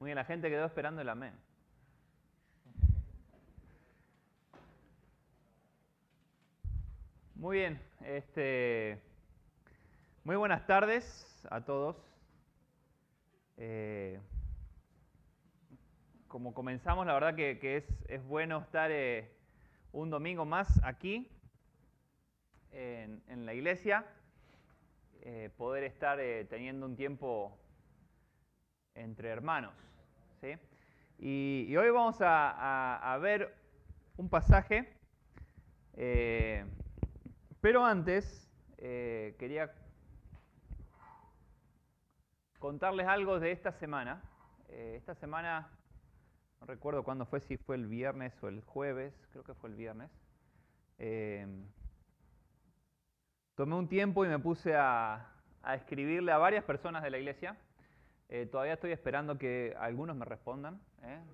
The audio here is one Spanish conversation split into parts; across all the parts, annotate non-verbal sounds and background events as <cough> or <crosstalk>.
Muy bien, la gente quedó esperando el amén. Muy bien, este, muy buenas tardes a todos. Eh, como comenzamos, la verdad que, es, es, bueno estar eh, un domingo más aquí en, la iglesia, eh, poder estar teniendo un tiempo entre hermanos. Y, hoy vamos a, ver un pasaje pero antes, eh, quería contarles algo de esta semana. Eh, esta semana, no recuerdo cuándo fue, si fue el viernes o el jueves, creo que fue el viernes. Eh, tomé un tiempo y me puse a, escribirle a varias personas de la iglesia. Todavía estoy esperando que algunos me respondan.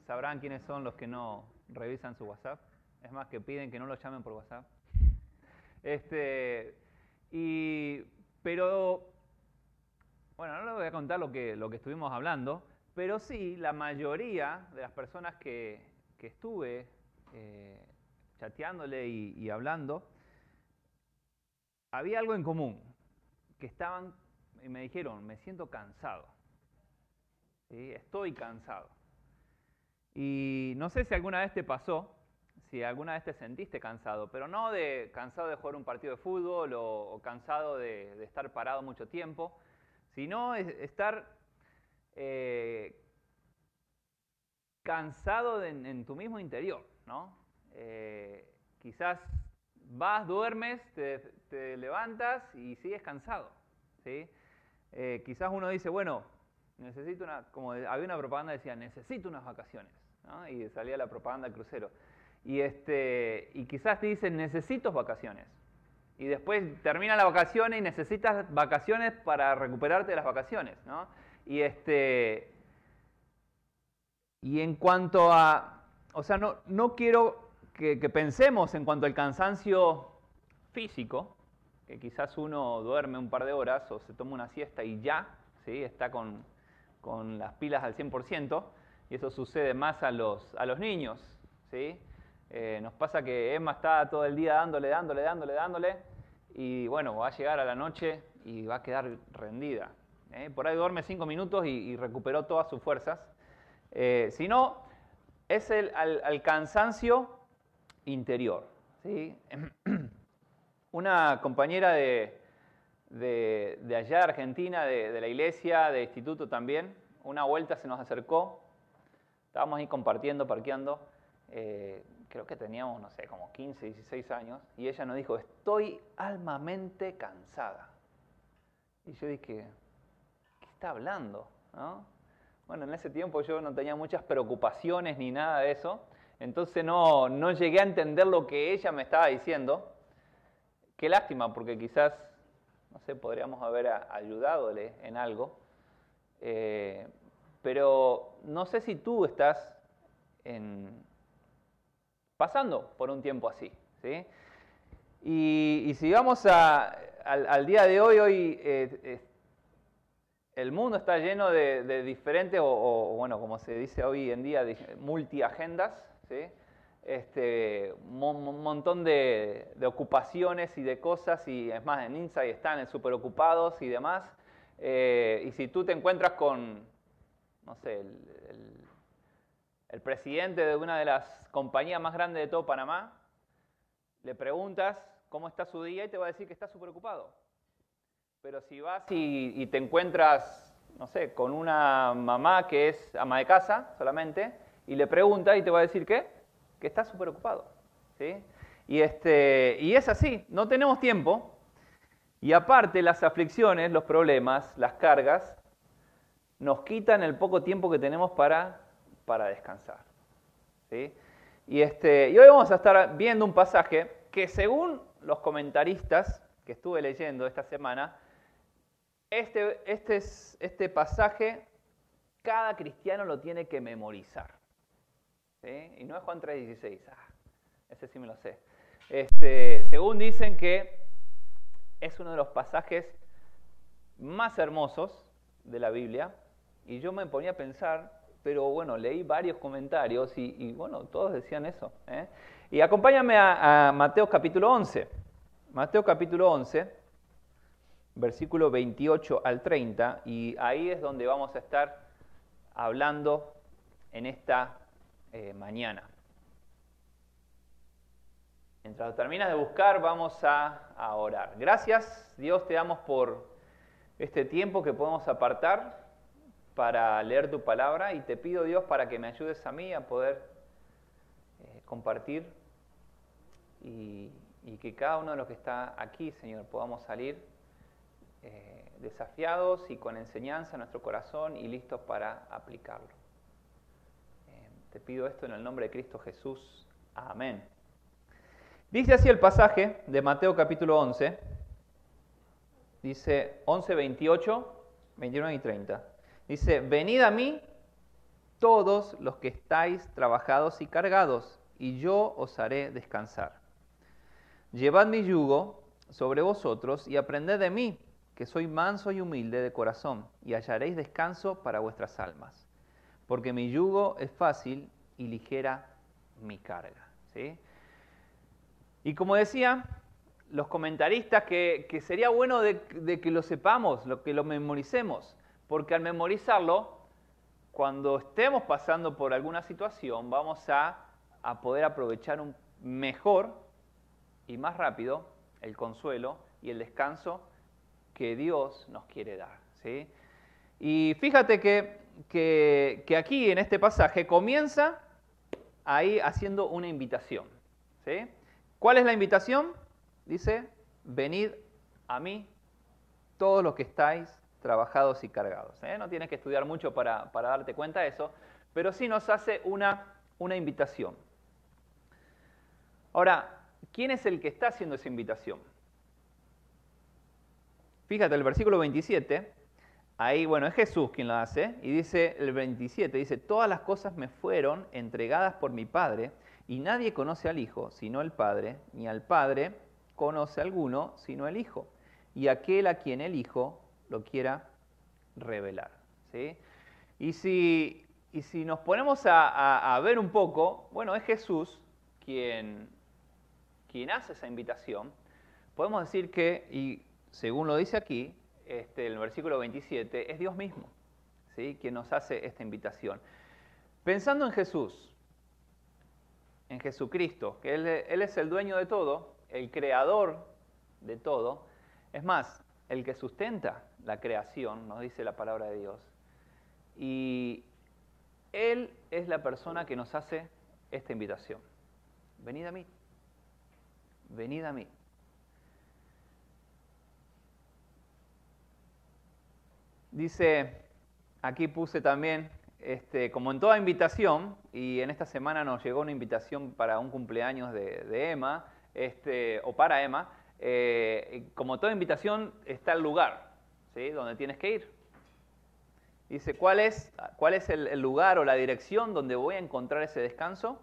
Sabrán quiénes son los que no revisan su WhatsApp. Es más, que piden que no los llamen por WhatsApp. Este, y, pero, bueno, no les voy a contar lo que, lo que estuvimos hablando, pero sí, la mayoría de las personas que, estuve eh, chateándole y, hablando, había algo en común, que estaban y me dijeron, me siento cansado, estoy cansado. Y no sé si alguna vez te pasó, si alguna vez te sentiste cansado, pero no de cansado de jugar un partido de fútbol o, cansado de, estar parado mucho tiempo, sino estar eh, cansado en, tu mismo interior, ¿no? Eh, quizás vas, duermes, te, levantas y sigues cansado, ¿sí? Eh, quizás uno dice, bueno, necesito una, como había una propaganda que decía, necesito unas vacaciones, y salía la propaganda crucero. Y, este, y quizás te dicen, necesito vacaciones. Y después termina la vacaciones y necesitas vacaciones para recuperarte de las vacaciones. ¿no? Y, este, y en cuanto a, o sea, no, no quiero que, pensemos en cuanto al cansancio físico, que quizás uno duerme un par de horas o se toma una siesta y ya, ¿sí? está con, con las pilas al 100%, y eso sucede más a los, a los niños. ¿sí? Eh, nos pasa que Emma está todo el día dándole, dándole, dándole, dándole, y bueno, va a llegar a la noche y va a quedar rendida. ¿eh? Por ahí duerme cinco minutos y, recuperó todas sus fuerzas. Eh, si no, es el al, cansancio interior. ¿sí? <clears throat> Una compañera de, de, allá de Argentina, de, de la iglesia, de instituto también, una vuelta se nos acercó, estábamos ahí compartiendo, parqueando, eh, creo que teníamos, no sé, como 15, 16 años, y ella nos dijo, estoy almamente cansada. Y yo dije, ¿qué está hablando? Bueno, en ese tiempo yo no tenía muchas preocupaciones ni nada de eso, entonces no, no llegué a entender lo que ella me estaba diciendo. Qué lástima, porque quizás, no sé, podríamos haber ayudadole en algo. Eh, pero no sé si tú estás pasando por un tiempo así. ¿sí? Y, si vamos al, día de hoy, hoy eh, el mundo está lleno de, diferentes, o, bueno, como se dice hoy en día, multiagendas, ¿sí? Este, un montón de, ocupaciones y de cosas, y es más, en Insight están súper ocupados y demás. Eh, y si tú te encuentras con, no sé, el presidente de una de las compañías más grandes de todo Panamá, le preguntas cómo está su día y te va a decir que está súper ocupado. Pero si vas y, te encuentras, no sé, con una mamá que es ama de casa solamente, y le preguntas y te va a decir que, que está súper ocupado. ¿sí? Y, este, y es así, no tenemos tiempo. Y aparte las aflicciones, los problemas, las cargas, nos quitan el poco tiempo que tenemos para para descansar. Y, este, y hoy vamos a estar viendo un pasaje que según los comentaristas que estuve leyendo esta semana, este, este, este pasaje cada cristiano lo tiene que memorizar. Y no es Juan 3:16, ah, ese sí me lo sé. Este, según dicen que es uno de los pasajes más hermosos de la Biblia, y yo me ponía a pensar pero bueno, leí varios comentarios y, bueno, todos decían eso. ¿eh? Y acompáñame a, a Mateo capítulo 11. Mateo capítulo 11, versículo 28 al 30, y ahí es donde vamos a estar hablando en esta eh, mañana. Mientras terminas de buscar, vamos a, a orar. Gracias, Dios, te damos por este tiempo que podemos apartar para leer tu palabra y te pido, Dios, para que me ayudes a mí a poder eh, compartir y, que cada uno de los que está aquí, Señor, podamos salir eh, desafiados y con enseñanza en nuestro corazón y listos para aplicarlo. Te pido esto en el nombre de Cristo Jesús. Amén. Dice así el pasaje de Mateo capítulo 11. Dice 11, 28, 29 y 30. Dice, venid a mí todos los que estáis trabajados y cargados, y yo os haré descansar. Llevad mi yugo sobre vosotros y aprended de mí, que soy manso y humilde de corazón, y hallaréis descanso para vuestras almas. Porque mi yugo es fácil y ligera mi carga. ¿sí? Y como decía, los comentaristas que, sería bueno de, que lo sepamos, lo, que lo memoricemos, porque al memorizarlo, cuando estemos pasando por alguna situación, vamos a, a poder aprovechar un mejor y más rápido el consuelo y el descanso que Dios nos quiere dar. ¿sí? Y fíjate que, que, aquí en este pasaje comienza ahí haciendo una invitación. ¿sí? ¿Cuál es la invitación? Dice, venid a mí todos los que estáis trabajados y cargados. ¿eh? No tienes que estudiar mucho para, para, darte cuenta de eso, pero sí nos hace una, una invitación. Ahora, ¿quién es el que está haciendo esa invitación? Fíjate, el versículo 27, ahí, bueno, es Jesús quien lo hace, y dice el 27, dice, todas las cosas me fueron entregadas por mi Padre, y nadie conoce al Hijo sino el Padre, ni al Padre conoce alguno sino el Hijo, y aquel a quien el Hijo lo quiera revelar. ¿sí? Y, si, y si nos ponemos a, a, ver un poco, bueno, es Jesús quien, quien hace esa invitación, podemos decir que, y según lo dice aquí, este, el versículo 27, es Dios mismo, ¿sí? quien nos hace esta invitación. Pensando en Jesús, en Jesucristo, que él, él, es el dueño de todo, el creador de todo, es más, el que sustenta la creación, nos dice la palabra de Dios. Y Él es la persona que nos hace esta invitación. Venid a mí, venid a mí. Dice, aquí puse también, este, como en toda invitación, y en esta semana nos llegó una invitación para un cumpleaños de, Emma, este, o para Emma, eh, como toda invitación está el lugar, ¿sí? Donde tienes que ir. Dice, ¿cuál es, cuál es el, el, lugar o la dirección donde voy a encontrar ese descanso?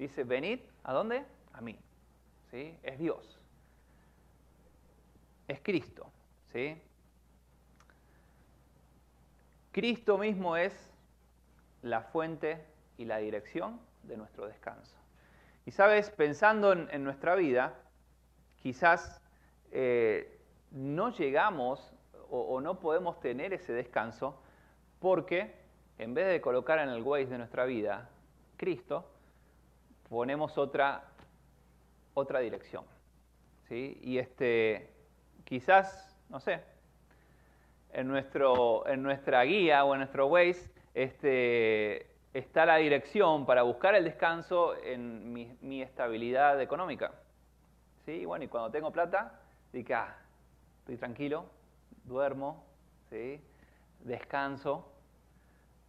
Dice, venid, ¿a dónde? A mí. ¿Sí? Es Dios. Es Cristo. ¿sí? Cristo mismo es la fuente y la dirección de nuestro descanso. Y sabes, pensando en, nuestra vida, quizás eh, no llegamos o, no podemos tener ese descanso porque en vez de colocar en el Waze de nuestra vida Cristo, ponemos otra, otra dirección. ¿sí? Y este, quizás, no sé, en, nuestro, en nuestra guía o en nuestro Waze este, está la dirección para buscar el descanso en mi, estabilidad económica. ¿Sí? Bueno, y cuando tengo plata, digo, ah, estoy tranquilo, duermo, ¿sí? descanso,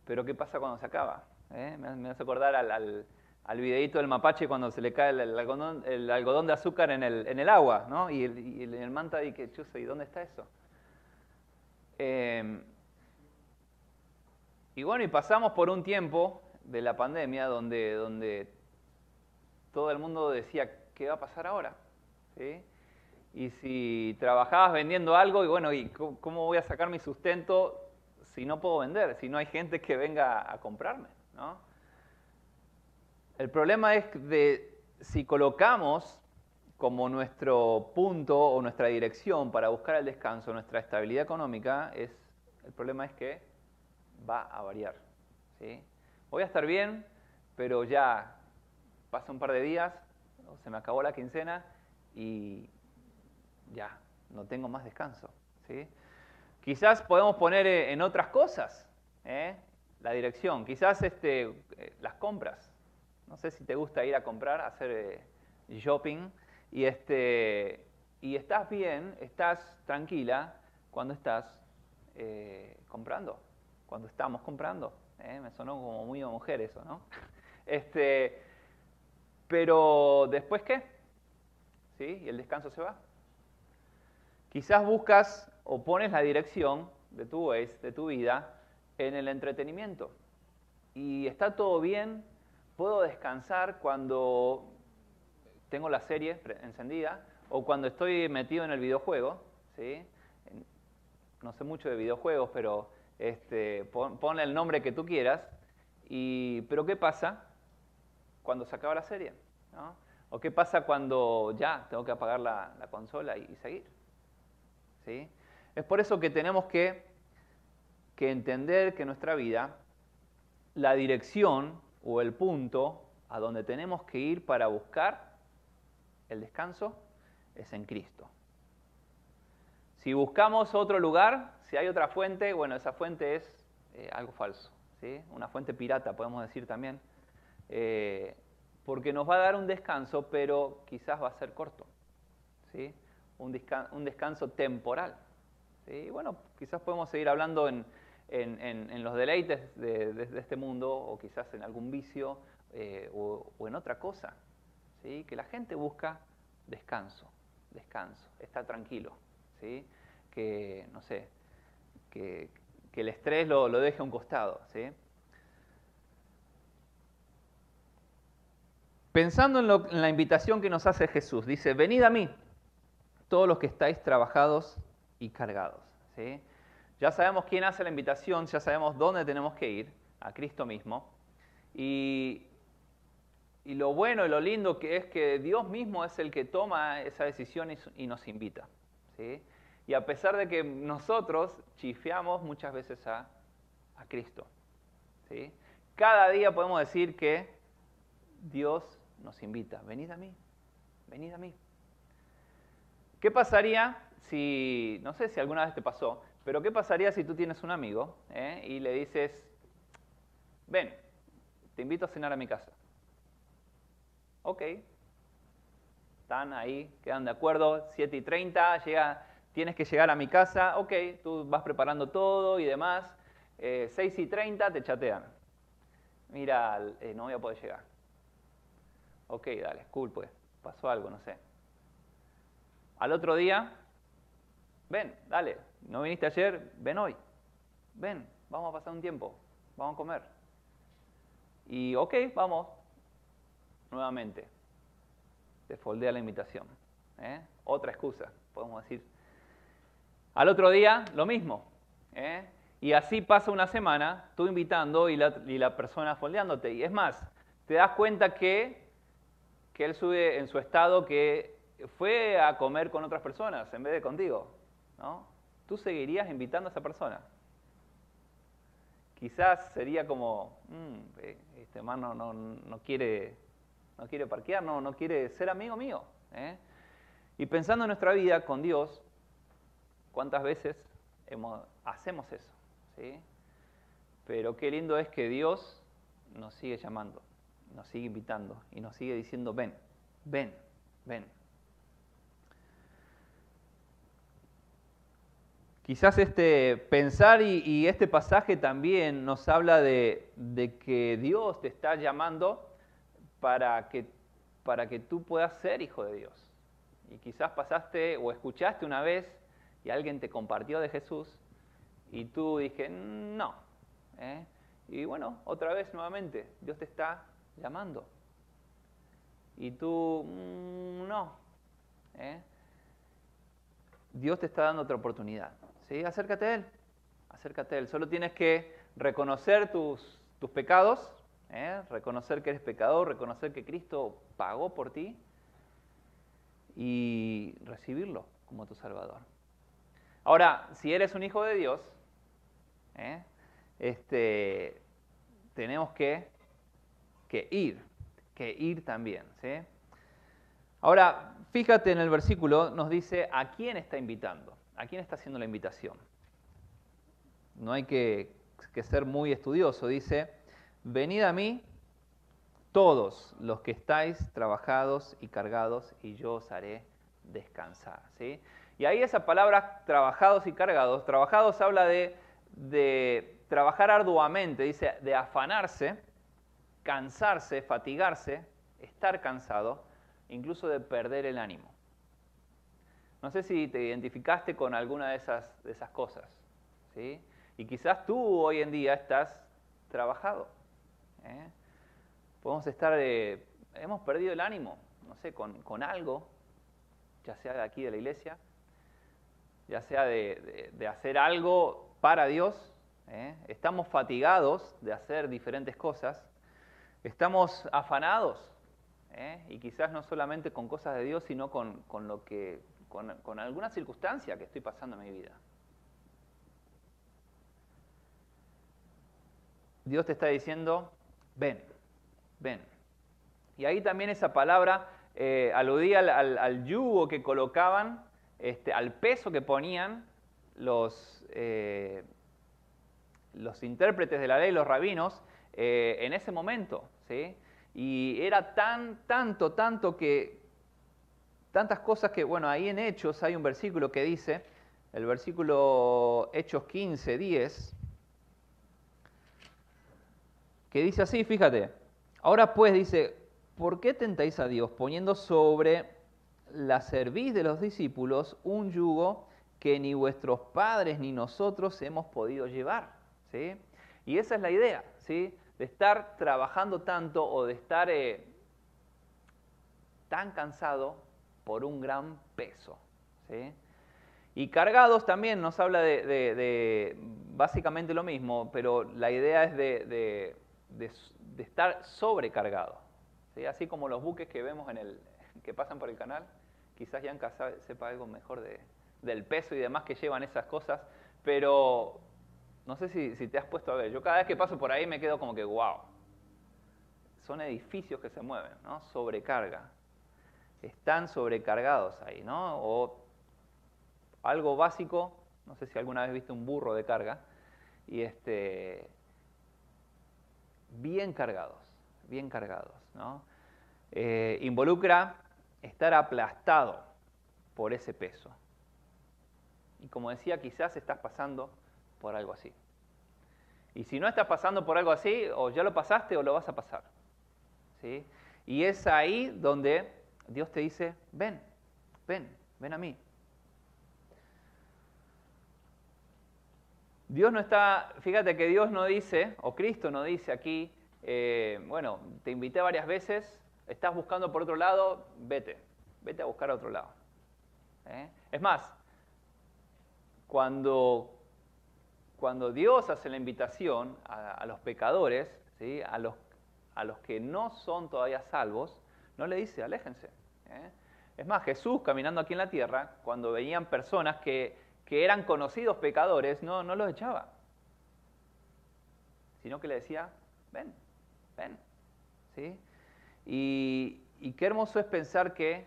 pero ¿qué pasa cuando se acaba? ¿Eh? Me, hace acordar al, al, al, del mapache cuando se le cae el, algodón, el algodón, de azúcar en el, en el agua, ¿no? Y el, y el, manta dice, ¿y dónde está eso? Em, y bueno, y pasamos por un tiempo de la pandemia donde, donde todo el mundo decía, ¿qué va a pasar ahora? Y si trabajabas vendiendo algo, y bueno, ¿y cómo voy a sacar mi sustento si no puedo vender, si no hay gente que venga a comprarme? ¿no? El problema es de si colocamos como nuestro punto o nuestra dirección para buscar el descanso, nuestra estabilidad económica, es, el problema es que va a variar. ¿sí? Voy a estar bien, pero ya pasa un par de días, se me acabó la quincena y ya, no tengo más descanso. ¿sí? Quizás podemos poner eh, en otras cosas ¿eh? la dirección, quizás este, eh, las compras. No sé si te gusta ir a comprar, hacer shopping y, este, y estás bien, estás tranquila cuando estás comprando, cuando estamos comprando. Me sonó como muy a mujer eso, ¿no? <laughs> Este, pero después qué? ¿Sí? ¿Y el descanso se va? Quizás buscas o pones la dirección de tu de tu vida, en el entretenimiento. Y está todo bien, puedo descansar cuando tengo la serie encendida o cuando estoy metido en el videojuego. ¿sí? No sé mucho de videojuegos, pero este, ponle el nombre que tú quieras. Y, pero ¿qué pasa cuando se acaba la serie? ¿O qué pasa cuando ya tengo que apagar la, consola y seguir? Es por eso que tenemos que, que entender que nuestra vida, la dirección o el punto a donde tenemos que ir para buscar el descanso es en Cristo. Si buscamos otro lugar, si hay otra fuente, bueno, esa fuente es eh, algo falso, ¿sí? una fuente pirata, podemos decir también, eh, porque nos va a dar un descanso, pero quizás va a ser corto. ¿sí? un, descanso, temporal. Y bueno, quizás podemos seguir hablando en, los deleites de, este mundo o quizás en algún vicio eh, o, en otra cosa. Que la gente busca descanso, descanso, estar tranquilo. ¿sí? Que, no sé, que, el estrés lo, deje a un costado. ¿sí? Pensando en, en, la invitación que nos hace Jesús, dice, venid a mí, todos los que estáis trabajados y cargados. ¿sí? Ya sabemos quién hace la invitación, ya sabemos dónde tenemos que ir, a Cristo mismo. Y, y lo bueno y lo lindo que es que Dios mismo es el que toma esa decisión y, nos invita. ¿sí? Y a pesar de que nosotros chifeamos muchas veces a, a Cristo. ¿sí? Cada día podemos decir que Dios nos invita, venid a mí, venid a mí. ¿Qué pasaría si, no sé si alguna vez te pasó, pero qué pasaría si tú tienes un amigo eh, y le dices, ven, te invito a cenar a mi casa? Ok, están ahí, quedan de acuerdo, 7 y 30, llega, tienes que llegar a mi casa, ok, tú vas preparando todo y demás, 6 eh, y 30 te chatean. Mira, eh, no voy a poder llegar. Ok, dale, cool pues, pasó algo, no sé. Al otro día, ven, dale, no viniste ayer, ven hoy. Ven, vamos a pasar un tiempo, vamos a comer. Y ok, vamos, nuevamente. Te foldea la invitación. ¿eh? Otra excusa, podemos decir. Al otro día, lo mismo. ¿eh? Y así pasa una semana, tú invitando y la, y la, persona foldeándote. Y es más, te das cuenta que, que él sube en su estado que fue a comer con otras personas en vez de contigo, ¿no? Tú seguirías invitando a esa persona. Quizás sería como, mm, este hermano no, quiere, no quiere parquear, no, no quiere ser amigo mío. ¿eh? Y pensando en nuestra vida con Dios, ¿cuántas veces hacemos eso? ¿sí? Pero qué lindo es que Dios nos sigue llamando, nos sigue invitando y nos sigue diciendo, ven, ven, ven, Quizás este pensar y, este pasaje también nos habla de, que Dios te está llamando para que, para que tú puedas ser hijo de Dios. Y quizás pasaste o escuchaste una vez y alguien te compartió de Jesús y tú dije, no. ¿eh? Y bueno, otra vez nuevamente, Dios te está llamando. Y tú, mm, no. ¿eh? Dios te está dando otra oportunidad. ¿sí? Acércate a Él, acércate a Él. Solo tienes que reconocer tus, tus pecados, ¿eh? reconocer que eres pecador, reconocer que Cristo pagó por ti y recibirlo como tu Salvador. Ahora, si eres un hijo de Dios, ¿eh? este, tenemos que, que, ir, que ir también. Ahora, fíjate en el versículo, nos dice a quién está invitando, a quién está haciendo la invitación. No hay que, que ser muy estudioso, dice, venid a mí todos los que estáis trabajados y cargados, y yo os haré descansar. ¿sí? Y ahí esa palabra trabajados y cargados, trabajados habla de, de trabajar arduamente, dice, de afanarse, cansarse, fatigarse, estar cansado, incluso de perder el ánimo. No sé si te identificaste con alguna de esas, de esas cosas. ¿sí? Y quizás tú hoy en día estás trabajado. ¿Eh? Podemos estar, eh, hemos perdido el ánimo, no sé, con, algo, ya sea de aquí de la iglesia, ya sea de, hacer algo para Dios. ¿eh? Estamos fatigados de hacer diferentes cosas. Estamos afanados. Y quizás no solamente con cosas de Dios, sino con, lo que, con, con alguna circunstancia que estoy pasando en mi vida. Dios te está diciendo, ven, ven. Y ahí también esa palabra eh, aludía al, yugo que colocaban, este, al peso que ponían los, eh, los intérpretes de la ley, los rabinos, eh, en ese momento. ¿sí? Y era tan, tanto, tanto que, tantas cosas que, bueno, ahí en Hechos hay un versículo que dice, el versículo Hechos 15, 10, que dice así, fíjate. Ahora pues dice, ¿por qué tentáis a Dios poniendo sobre la cerviz de los discípulos un yugo que ni vuestros padres ni nosotros hemos podido llevar? ¿Sí? Y esa es la idea, ¿sí? De estar trabajando tanto o de estar eh, tan cansado por un gran peso. ¿sí? Y cargados también nos habla de, básicamente lo mismo, pero la idea es de, de, estar sobrecargado. ¿sí? Así como los buques que vemos en el, que pasan por el canal, quizás Yanka sepa algo mejor de, del peso y demás que llevan esas cosas, pero no sé si, si, te has puesto a ver, yo cada vez que paso por ahí me quedo como que, wow, son edificios que se mueven, ¿no? Sobrecarga. Están sobrecargados ahí, ¿no? O algo básico, no sé si alguna vez viste un burro de carga, y este, bien cargados, bien cargados. ¿no? Eh, involucra estar aplastado por ese peso. Y como decía, quizás estás pasando por algo así. Y si no estás pasando por algo así, o ya lo pasaste o lo vas a pasar. ¿sí? Y es ahí donde Dios te dice, ven, ven, ven a mí. Dios no está, fíjate que Dios no dice, o Cristo no dice aquí, eh, bueno, te invité varias veces, estás buscando por otro lado, vete, vete a buscar a otro lado. ¿eh? Es más, cuando, cuando Dios hace la invitación a, los pecadores, ¿sí? a, los, a los que no son todavía salvos, no le dice, aléjense. ¿eh? Es más, Jesús caminando aquí en la tierra, cuando veían personas que que eran conocidos pecadores, no, no los echaba, sino que le decía, ven, ven. ¿Sí? Y, qué hermoso es pensar que,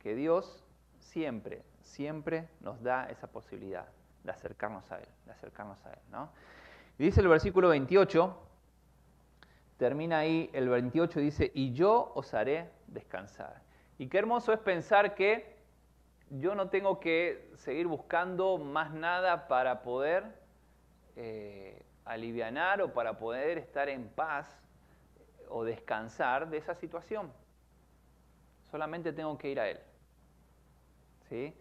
que Dios siempre, siempre nos da esa posibilidad de acercarnos a Él, de acercarnos a Él. ¿no? Dice el versículo 28, termina ahí, el 28 dice, y yo os haré descansar. Y qué hermoso es pensar que yo no tengo que seguir buscando más nada para poder eh, alivianar o para poder estar en paz o descansar de esa situación. Solamente tengo que ir a Él. ¿Sí?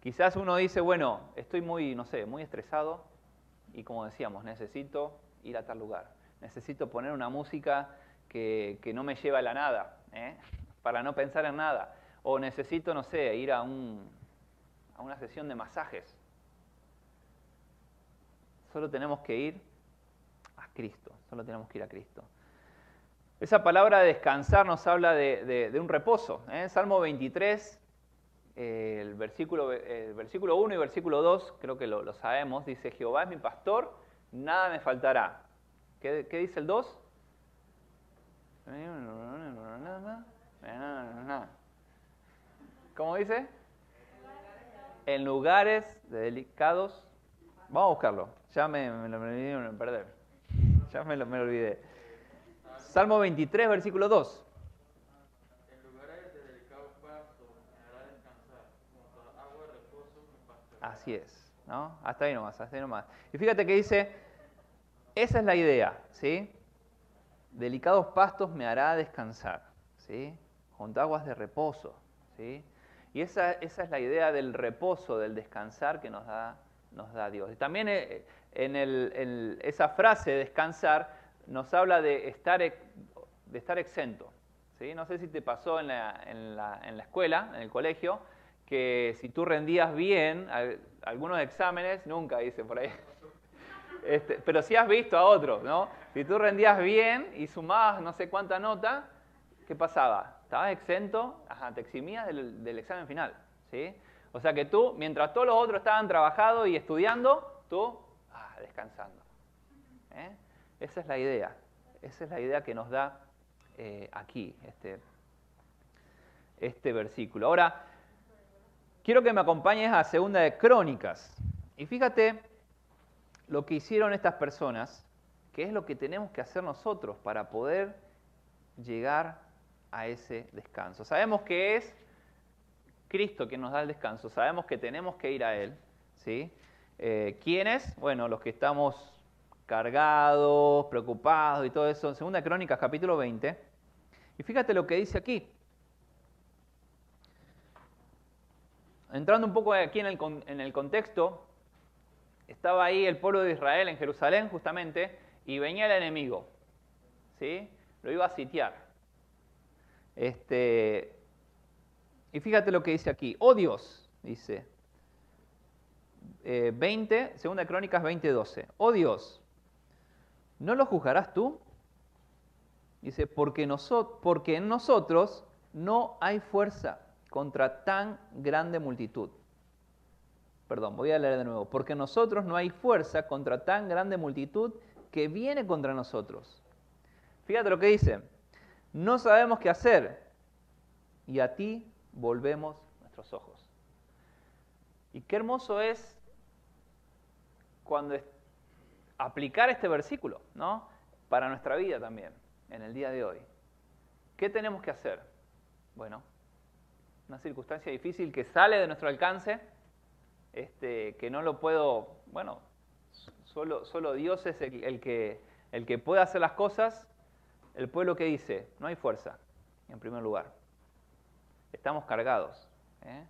Quizás uno dice, bueno, estoy muy, no sé, muy estresado y como decíamos, necesito ir a tal lugar. Necesito poner una música que, no me lleva a la nada, ¿eh? para no pensar en nada. O necesito, no sé, ir a, un, a una sesión de masajes. Solo tenemos que ir a Cristo, solo tenemos que ir a Cristo. Esa palabra descansar nos habla de, un reposo. ¿eh? Salmo 23, el, versículo, el versículo 1 y versículo 2, creo que lo, sabemos, dice, Jehová es mi pastor, nada me faltará. ¿Qué, qué dice el 2? ¿Cómo dice? En lugares delicados. Vamos a buscarlo. Ya me, lo me. Ya me lo, me olvidé. Salmo 23, versículo 2. En lugares de delicados pastos me hará descansar. Así es. ¿no? Hasta ahí nomás, hasta ahí nomás. Y fíjate que dice, esa es la idea, ¿sí? Delicados pastos me hará descansar, ¿sí? A aguas de reposo, ¿sí? Y esa, esa, es la idea del reposo, del descansar que nos da, nos da Dios. Y también eh, en, esa frase, descansar, nos habla de estar, de estar exento. ¿sí? No sé si te pasó en la, en, la, en la, escuela, en el colegio, que si tú rendías bien algunos exámenes, nunca dice por ahí, <laughs> este, pero si has visto a otros, ¿no? Si tú rendías bien y sumabas no sé cuánta nota, ¿qué pasaba? Estabas exento, te eximías del, examen final. ¿sí? O sea que tú, mientras todos los otros estaban trabajando y estudiando, tú ah, descansando. ¿eh? Esa es la idea. Esa es la idea que nos da eh, aquí este, este versículo. Ahora, quiero que me acompañes a Segunda de Crónicas. Y fíjate lo que hicieron estas personas, que es lo que tenemos que hacer nosotros para poder llegar a ese descanso. Sabemos que es Cristo quien nos da el descanso, sabemos que tenemos que ir a Él. ¿sí? Eh, ¿Quiénes? Bueno, los que estamos cargados, preocupados y todo eso. En Segunda Crónicas, capítulo 20. Y fíjate lo que dice aquí. Entrando un poco aquí en el, en el contexto, estaba ahí el pueblo de Israel en Jerusalén justamente y venía el enemigo. ¿sí? Lo iba a sitiar. Este, y fíjate lo que dice aquí. Oh Dios, dice. 20, eh, segunda Crónicas 20:12. Oh Dios, ¿no lo juzgarás tú? Dice, porque, porque en nosotros no hay fuerza contra tan grande multitud. Perdón, voy a leer de nuevo. Porque en nosotros no hay fuerza contra tan grande multitud que viene contra nosotros. Fíjate lo que dice no sabemos qué hacer y a ti volvemos nuestros ojos. Y qué hermoso es cuando aplicar este versículo, ¿no? Para nuestra vida también, en el día de hoy. ¿Qué tenemos que hacer? Bueno, una circunstancia difícil que sale de nuestro alcance, este, que no lo puedo, bueno, solo, solo Dios es el, que, el que puede hacer las cosas el pueblo que dice, no hay fuerza, en primer lugar. Estamos cargados. ¿eh?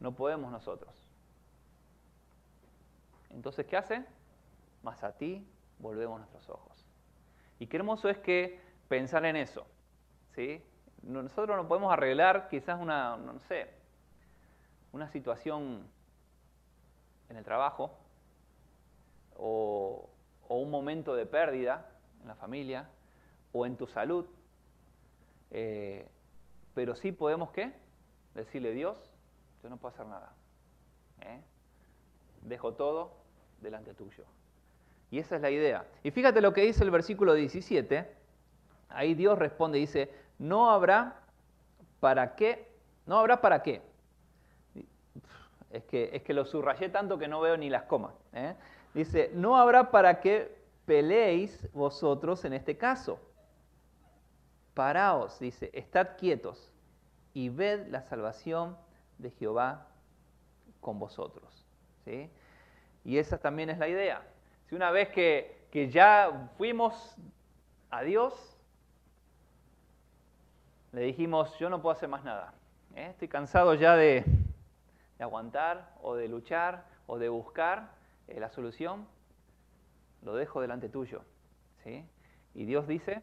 No podemos nosotros. Entonces, ¿qué hace? Más a ti volvemos nuestros ojos. Y qué hermoso es que pensar en eso. ¿sí? Nosotros no podemos arreglar quizás una, no sé, una situación en el trabajo o, o un momento de pérdida en la familia, o en tu salud. Eh, pero sí podemos, ¿qué? Decirle, Dios, yo no puedo hacer nada. ¿eh? Dejo todo delante tuyo. Y esa es la idea. Y fíjate lo que dice el versículo 17. Ahí Dios responde, dice, no habrá para qué, no habrá para qué. Es que, es que lo subrayé tanto que no veo ni las comas. ¿eh? Dice, no habrá para qué peleéis vosotros en este caso Paraos, dice, estad quietos y ved la salvación de Jehová con vosotros. ¿sí? Y esa también es la idea. Si una vez que, ya fuimos a Dios, le dijimos, yo no puedo hacer más nada. ¿eh? Estoy cansado ya de, aguantar o de luchar o de buscar eh, la solución. Lo dejo delante tuyo. ¿sí? Y Dios dice,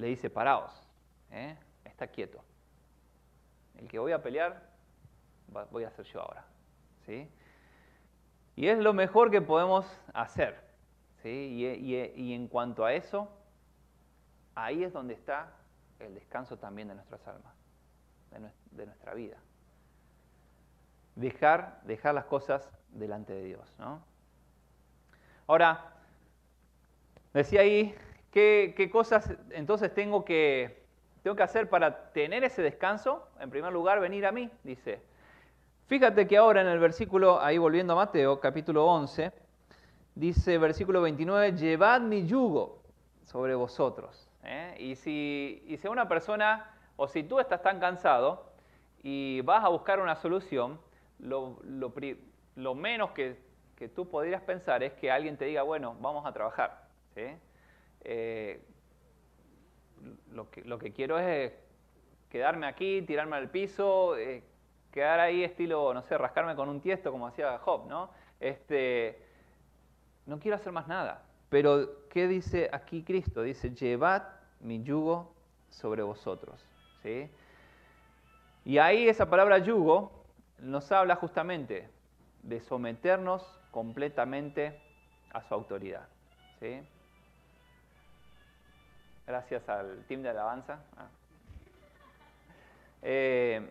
le dice, paraos, ¿eh? está quieto. El que voy a pelear, voy a ser yo ahora. ¿sí? Y es lo mejor que podemos hacer. ¿sí? Y, en cuanto a eso, ahí es donde está el descanso también de nuestras almas, de, nuestra vida. Dejar, dejar las cosas delante de Dios. ¿no? Ahora, decía ahí, ¿qué, ¿qué, cosas entonces tengo que, tengo que hacer para tener ese descanso? En primer lugar, venir a mí, dice. Fíjate que ahora en el versículo, ahí volviendo a Mateo, capítulo 11, dice versículo 29, llevad mi yugo sobre vosotros. ¿eh? Y, si, y si una persona, o si tú estás tan cansado y vas a buscar una solución, lo, menos que, que, tú podrías pensar es que alguien te diga, bueno, vamos a trabajar. Eh, lo, que, quiero es quedarme aquí, tirarme al piso, eh, quedar ahí estilo, no sé, rascarme con un tiesto como hacía Job, ¿no? Este, no quiero hacer más nada. Pero, ¿qué dice aquí Cristo? Dice, llevad mi yugo sobre vosotros. ¿sí? Y ahí esa palabra yugo nos habla justamente de someternos completamente a su autoridad. ¿sí? Gracias al team de alabanza. Ah. Eh,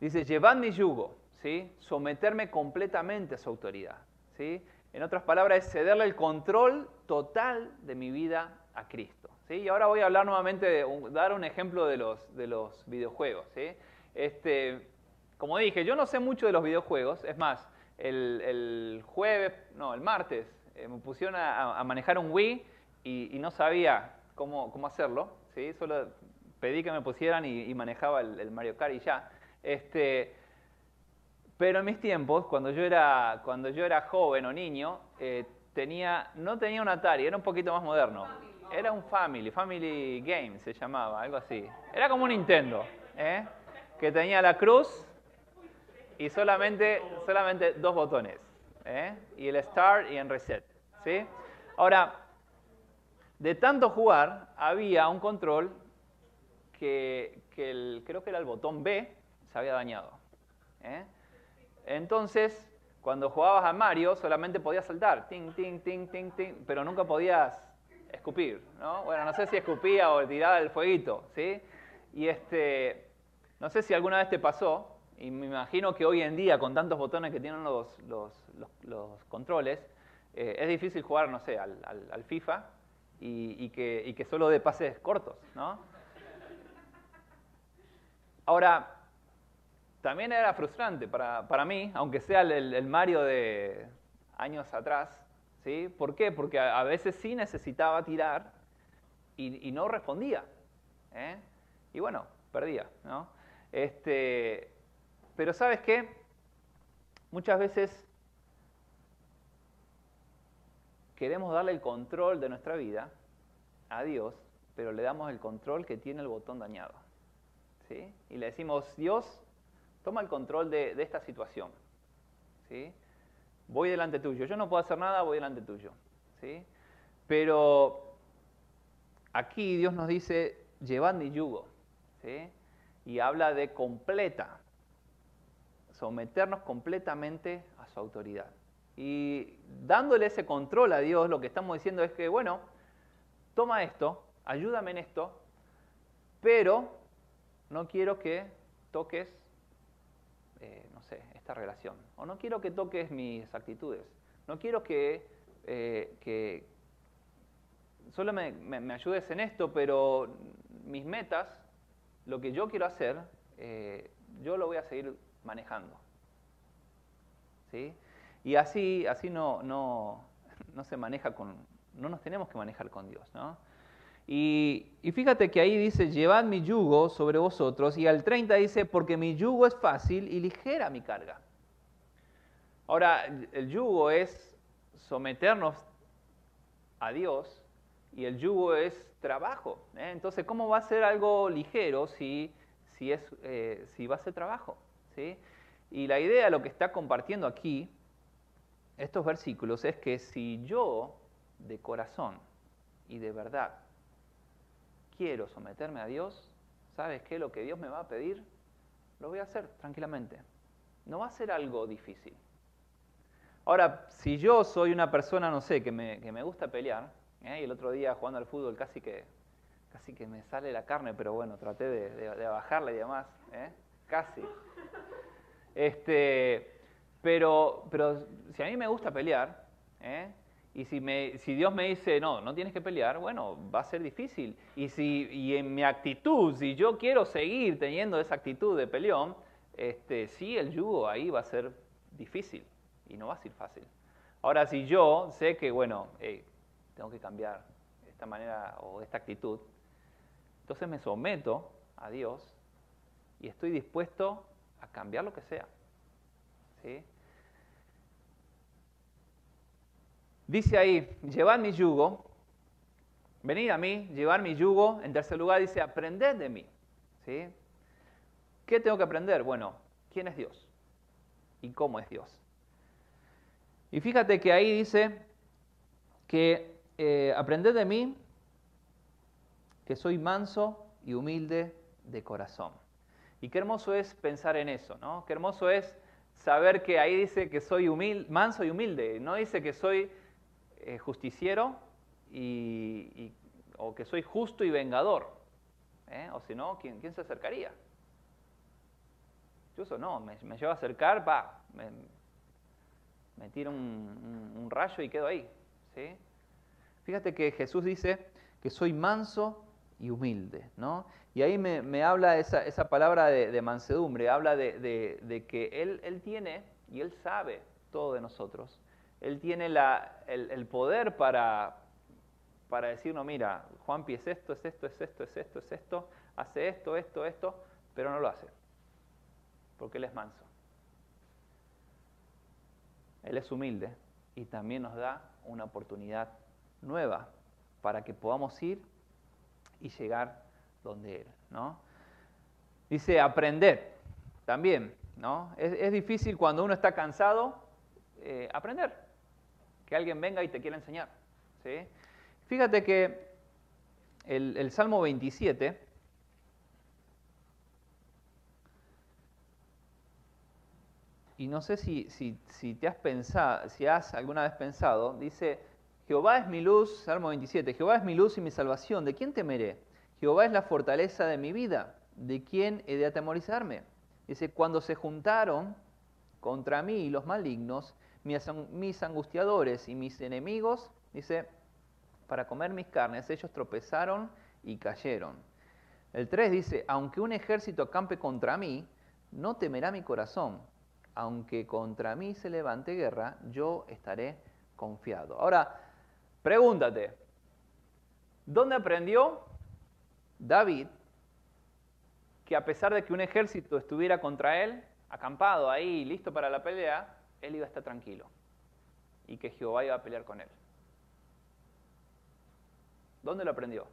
Dice, llevad mi yugo, ¿sí? someterme completamente a su autoridad. ¿sí? En otras palabras, es cederle el control total de mi vida a Cristo. ¿sí? Y ahora voy a hablar nuevamente, dar un ejemplo de los, de los videojuegos. ¿sí? Este, como dije, yo no sé mucho de los videojuegos, es más, el, jueves, no, el martes, eh, me pusieron a, manejar un Wii y, no sabía cómo, cómo hacerlo, ¿sí? solo pedí que me pusieran y, manejaba el, el, Mario Kart y ya. Este, pero en mis tiempos, cuando yo era, cuando yo era joven o niño, eh, tenía, no tenía un Atari, era un poquito más moderno. Era un Family, Family Game se llamaba, algo así. Era como un Nintendo, ¿eh? que tenía la cruz y solamente, solamente dos botones. ¿eh? Y el Start y el Reset. ¿sí? Ahora, de tanto jugar, había un control que, creo que era el botón B, se había dañado. ¿eh? Entonces, cuando jugabas a Mario, solamente podías saltar, ting, ting, ting, ting, ting, pero nunca podías escupir, ¿no? Bueno, no sé si escupía o tiraba el fueguito, ¿sí? Y este, no sé si alguna vez te pasó, y me imagino que hoy en día, con tantos botones que tienen los, controles, eh, es difícil jugar, no sé, al, FIFA y, que, solo de pases cortos, ¿no? Ahora, también era frustrante para, mí, aunque sea el, Mario de años atrás. ¿sí? ¿Por qué? Porque a, veces sí necesitaba tirar y, no respondía. ¿eh? Y bueno, perdía. ¿no? Este, pero ¿sabes qué? Muchas veces queremos darle el control de nuestra vida a Dios, pero le damos el control que tiene el botón dañado. ¿sí? Y le decimos, Dios, toma el control de, esta situación. ¿sí? Voy delante tuyo. Yo no puedo hacer nada, voy delante tuyo. ¿sí? Pero aquí Dios nos dice, llevad mi yugo. ¿sí? Y habla de completa, someternos completamente a su autoridad. Y dándole ese control a Dios, lo que estamos diciendo es que, bueno, toma esto, ayúdame en esto, pero no quiero que toques eh, no sé, esta relación. O no quiero que toques mis actitudes. No quiero que, eh, solo me, ayudes en esto, pero mis metas, lo que yo quiero hacer, eh, yo lo voy a seguir manejando. ¿Sí? Y así, así no, no, no se maneja con, no nos tenemos que manejar con Dios, ¿no? Y, fíjate que ahí dice, llevad mi yugo sobre vosotros, y al 30 dice, porque mi yugo es fácil y ligera mi carga. Ahora, el yugo es someternos a Dios y el yugo es trabajo. ¿eh? Entonces, ¿cómo va a ser algo ligero si, si, es, eh, si va a ser trabajo? ¿sí? Y la idea, lo que está compartiendo aquí, estos versículos, es que si yo de corazón y de verdad quiero someterme a Dios, ¿sabes qué? Lo que Dios me va a pedir, lo voy a hacer tranquilamente. no va a ser algo difícil. Ahora, si yo soy una persona, no sé, que me, gusta pelear, ¿eh? y el otro día jugando al fútbol casi que, casi que me sale la carne, pero bueno, traté de, bajarla y demás, ¿eh? casi. Este, pero, pero si a mí me gusta pelear, ¿eh? y si, me, si Dios me dice, no, no tienes que pelear, bueno, va a ser difícil. Y, si, y en mi actitud, si yo quiero seguir teniendo esa actitud de peleón, este, sí, el yugo ahí va a ser difícil y no va a ser fácil. Ahora, si yo sé que, bueno, tengo que cambiar esta manera o esta actitud, entonces me someto a Dios y estoy dispuesto a cambiar lo que sea. ¿Sí? Dice ahí, llevad mi yugo, venid a mí, llevar mi yugo. En tercer lugar dice, aprended de mí. ¿Sí? ¿Qué tengo que aprender? Bueno, ¿quién es Dios? ¿Y cómo es Dios? Y fíjate que ahí dice que eh, aprended de mí, que soy manso y humilde de corazón. Y qué hermoso es pensar en eso, ¿no? Qué hermoso es saber que ahí dice que soy humilde, manso y humilde. No dice que soy eh, justiciero y, o que soy justo y vengador. ¿eh? O si no, ¿quién, ¿quién, se acercaría? Yo no, me, me llevo a acercar, va, me, me tiro un, rayo y quedo ahí. Fíjate que Jesús dice que soy manso y humilde, ¿no? Y ahí me, habla esa, esa palabra de, mansedumbre, habla de, que él, él, tiene y Él sabe todo de nosotros. Él tiene el, poder para, para decirnos, mira, Juanpi es esto, es esto, es esto, es esto, es esto, hace esto, esto, esto, pero no lo hace, porque Él es manso. Él es humilde y también nos da una oportunidad nueva para que podamos ir y llegar donde Él. ¿no? Dice aprender también. ¿no? Es, difícil cuando uno está cansado eh, aprender, que alguien venga y te quiera enseñar. ¿sí? Fíjate que el, Salmo 27 y no sé si, si, te has pensado, si has alguna vez pensado, dice, Jehová es mi luz, Salmo 27, Jehová es mi luz y mi salvación, ¿de quién temeré? Jehová es la fortaleza de mi vida, ¿de quién he de atemorizarme? Dice, cuando se juntaron contra mí los malignos, mis angustiadores y mis enemigos, dice, para comer mis carnes, ellos tropezaron y cayeron. El 3 dice, aunque un ejército acampe contra mí, no temerá mi corazón aunque contra mí se levante guerra, yo estaré confiado. Ahora, pregúntate, ¿dónde aprendió David que a pesar de que un ejército estuviera contra él, acampado ahí, listo para la pelea, él iba a estar tranquilo y que Jehová iba a pelear con él? ¿Dónde lo aprendió?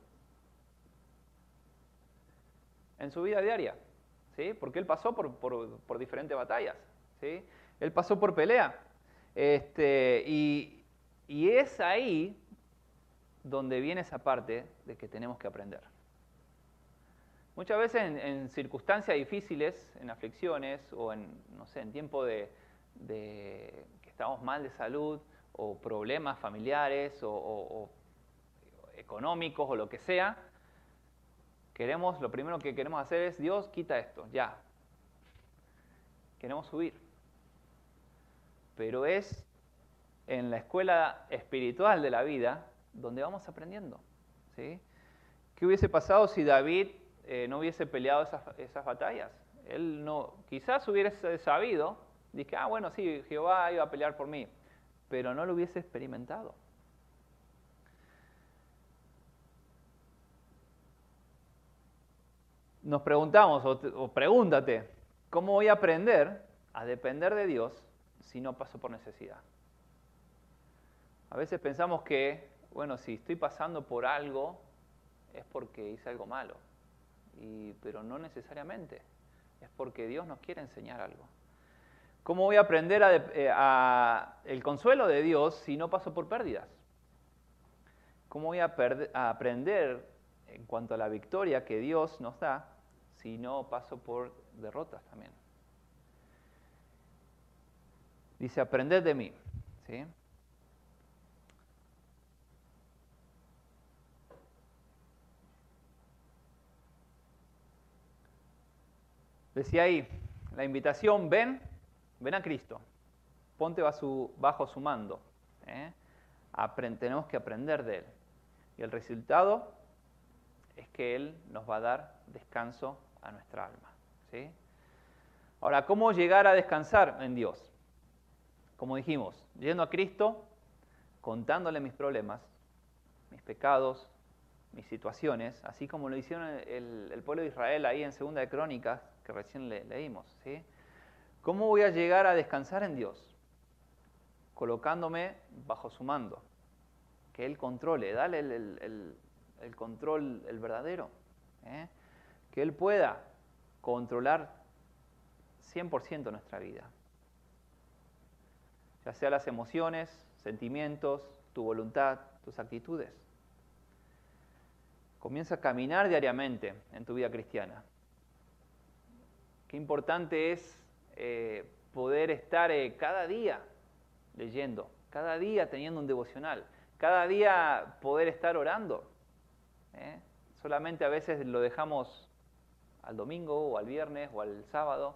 En su vida diaria, ¿sí? Porque él pasó por, por diferentes batallas. Él pasó por pelea. Este, y, es ahí donde viene esa parte de que tenemos que aprender. Muchas veces en, circunstancias difíciles, en aflicciones o en, no sé, en tiempo de, que estamos mal de salud o problemas familiares o, económicos o lo que sea, queremos, lo primero que queremos hacer es, Dios, quita esto, ya. Queremos subir pero es en la escuela espiritual de la vida donde vamos aprendiendo. ¿sí? ¿Qué hubiese pasado si David eh, no hubiese peleado esas, batallas? Él no, quizás hubiese sabido, dije, ah, bueno, sí, Jehová iba a pelear por mí, pero no lo hubiese experimentado. Nos preguntamos, o pregúntate, ¿cómo voy a aprender a depender de Dios si no paso por necesidad. A veces pensamos que, bueno, si estoy pasando por algo es porque hice algo malo, pero no necesariamente, es porque Dios nos quiere enseñar algo. ¿Cómo voy a aprender eh, a, el consuelo de Dios si no paso por pérdidas? ¿Cómo voy a, a aprender en cuanto a la victoria que Dios nos da si no paso por derrotas también? Dice, aprended de mí. ¿sí? Decía ahí, la invitación, ven, ven a Cristo, ponte bajo su, mando. ¿eh? tenemos que aprender de Él. Y el resultado es que Él nos va a dar descanso a nuestra alma. ¿sí? Ahora, ¿cómo llegar a descansar en Dios? Como dijimos, yendo a Cristo, contándole mis problemas, mis pecados, mis situaciones, así como lo hicieron el, pueblo de Israel ahí en Segunda de Crónicas, que recién leímos. ¿sí? ¿Cómo voy a llegar a descansar en Dios? Colocándome bajo su mando, que Él controle, dale el, control, el verdadero, ¿eh? que Él pueda controlar 100% nuestra vida, ya sea las emociones, sentimientos, tu voluntad, tus actitudes. Comienza a caminar diariamente en tu vida cristiana. Qué importante es eh, poder estar eh, cada día leyendo, cada día teniendo un devocional, cada día poder estar orando. ¿eh? Solamente a veces lo dejamos al domingo o al viernes o al sábado.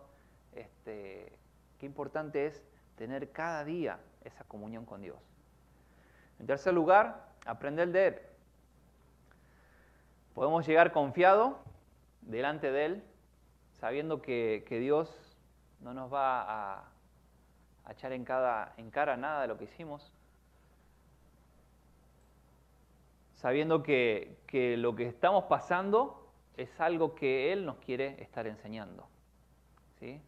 Este, qué importante es tener cada día esa comunión con Dios. En tercer lugar, aprender de Él. Podemos llegar confiado delante de Él, sabiendo que, Dios no nos va a, echar en, cada, en cara nada de lo que hicimos, sabiendo que, que lo que estamos pasando es algo que Él nos quiere estar enseñando. ¿sí?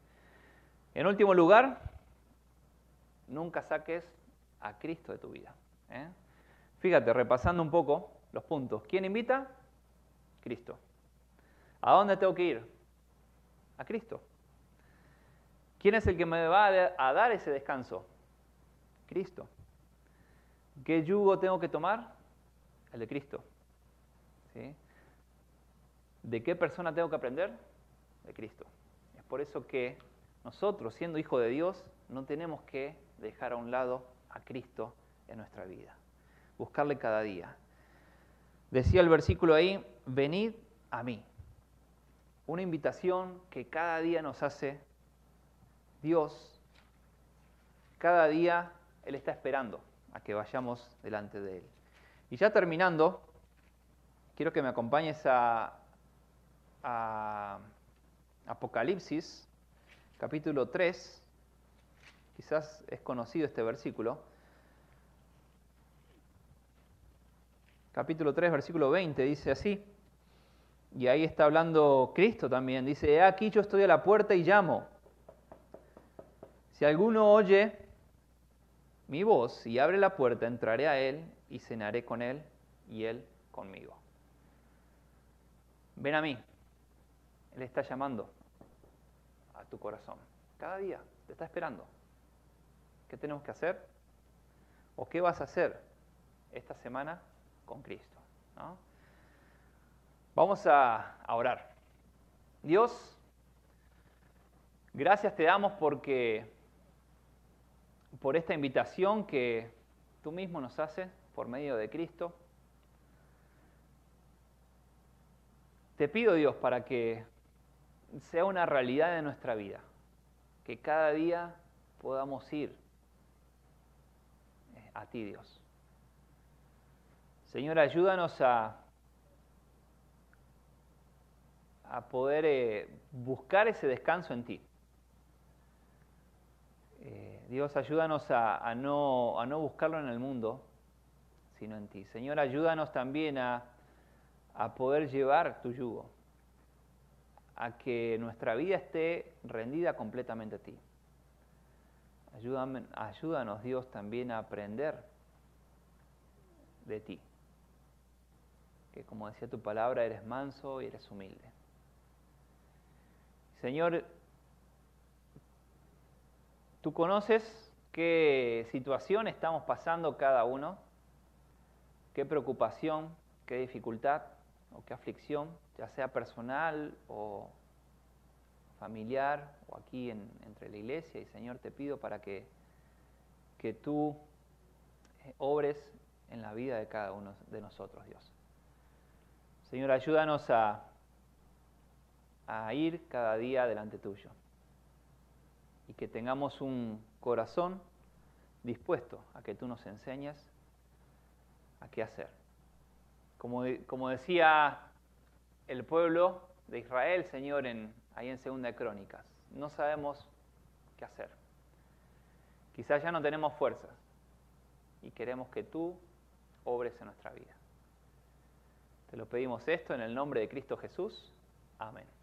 En último lugar, nunca saques a Cristo de tu vida. ¿eh? Fíjate, repasando un poco los puntos. ¿Quién invita? Cristo. ¿A dónde tengo que ir? A Cristo. ¿Quién es el que me va a dar ese descanso? Cristo. ¿Qué yugo tengo que tomar? El de Cristo. ¿De qué persona tengo que aprender? De Cristo. Es por eso que nosotros, siendo hijos de Dios, no tenemos que dejar a un lado a Cristo en nuestra vida. Buscarle cada día. Decía el versículo ahí, venid a mí. Una invitación que cada día nos hace Dios. Cada día Él está esperando a que vayamos delante de Él. Y ya terminando, quiero que me acompañes a, Apocalipsis, capítulo 3. Quizás es conocido este versículo. capítulo 3, versículo 20, dice así, y ahí está hablando Cristo también, dice, aquí yo estoy a la puerta y llamo. Si alguno oye mi voz y abre la puerta, entraré a él y cenaré con él y él conmigo. Ven a mí. Él está llamando a tu corazón. Cada día te está esperando. ¿Qué tenemos que hacer? ¿O qué vas a hacer esta semana con Cristo. Vamos a, orar. Dios, gracias te damos porque por esta invitación que tú mismo nos haces por medio de Cristo. Te pido, Dios, para que sea una realidad de nuestra vida, que cada día podamos ir a ti, Dios. Señor, ayúdanos a, a poder eh, buscar ese descanso en ti. Dios, ayúdanos a, no, buscarlo en el mundo, sino en ti. Señor, ayúdanos también a, a poder llevar tu yugo, a que nuestra vida esté rendida completamente a ti. ayúdanos, Dios, también a aprender de ti que como decía tu palabra, eres manso y eres humilde. Señor, tú conoces qué situación estamos pasando cada uno, qué preocupación, qué dificultad o qué aflicción, ya sea personal o familiar o aquí entre la iglesia. Y Señor, te pido para que que tú eh, obres en la vida de cada uno de nosotros, Dios. Señor, ayúdanos a, a ir cada día delante tuyo y que tengamos un corazón dispuesto a que tú nos enseñes a qué hacer. Como, como decía el pueblo de Israel, Señor, en, ahí en Segunda Crónicas, no sabemos qué hacer. Quizás ya no tenemos fuerzas y queremos que tú obres en nuestra vida. Te lo pedimos esto en el nombre de Cristo Jesús. Amén.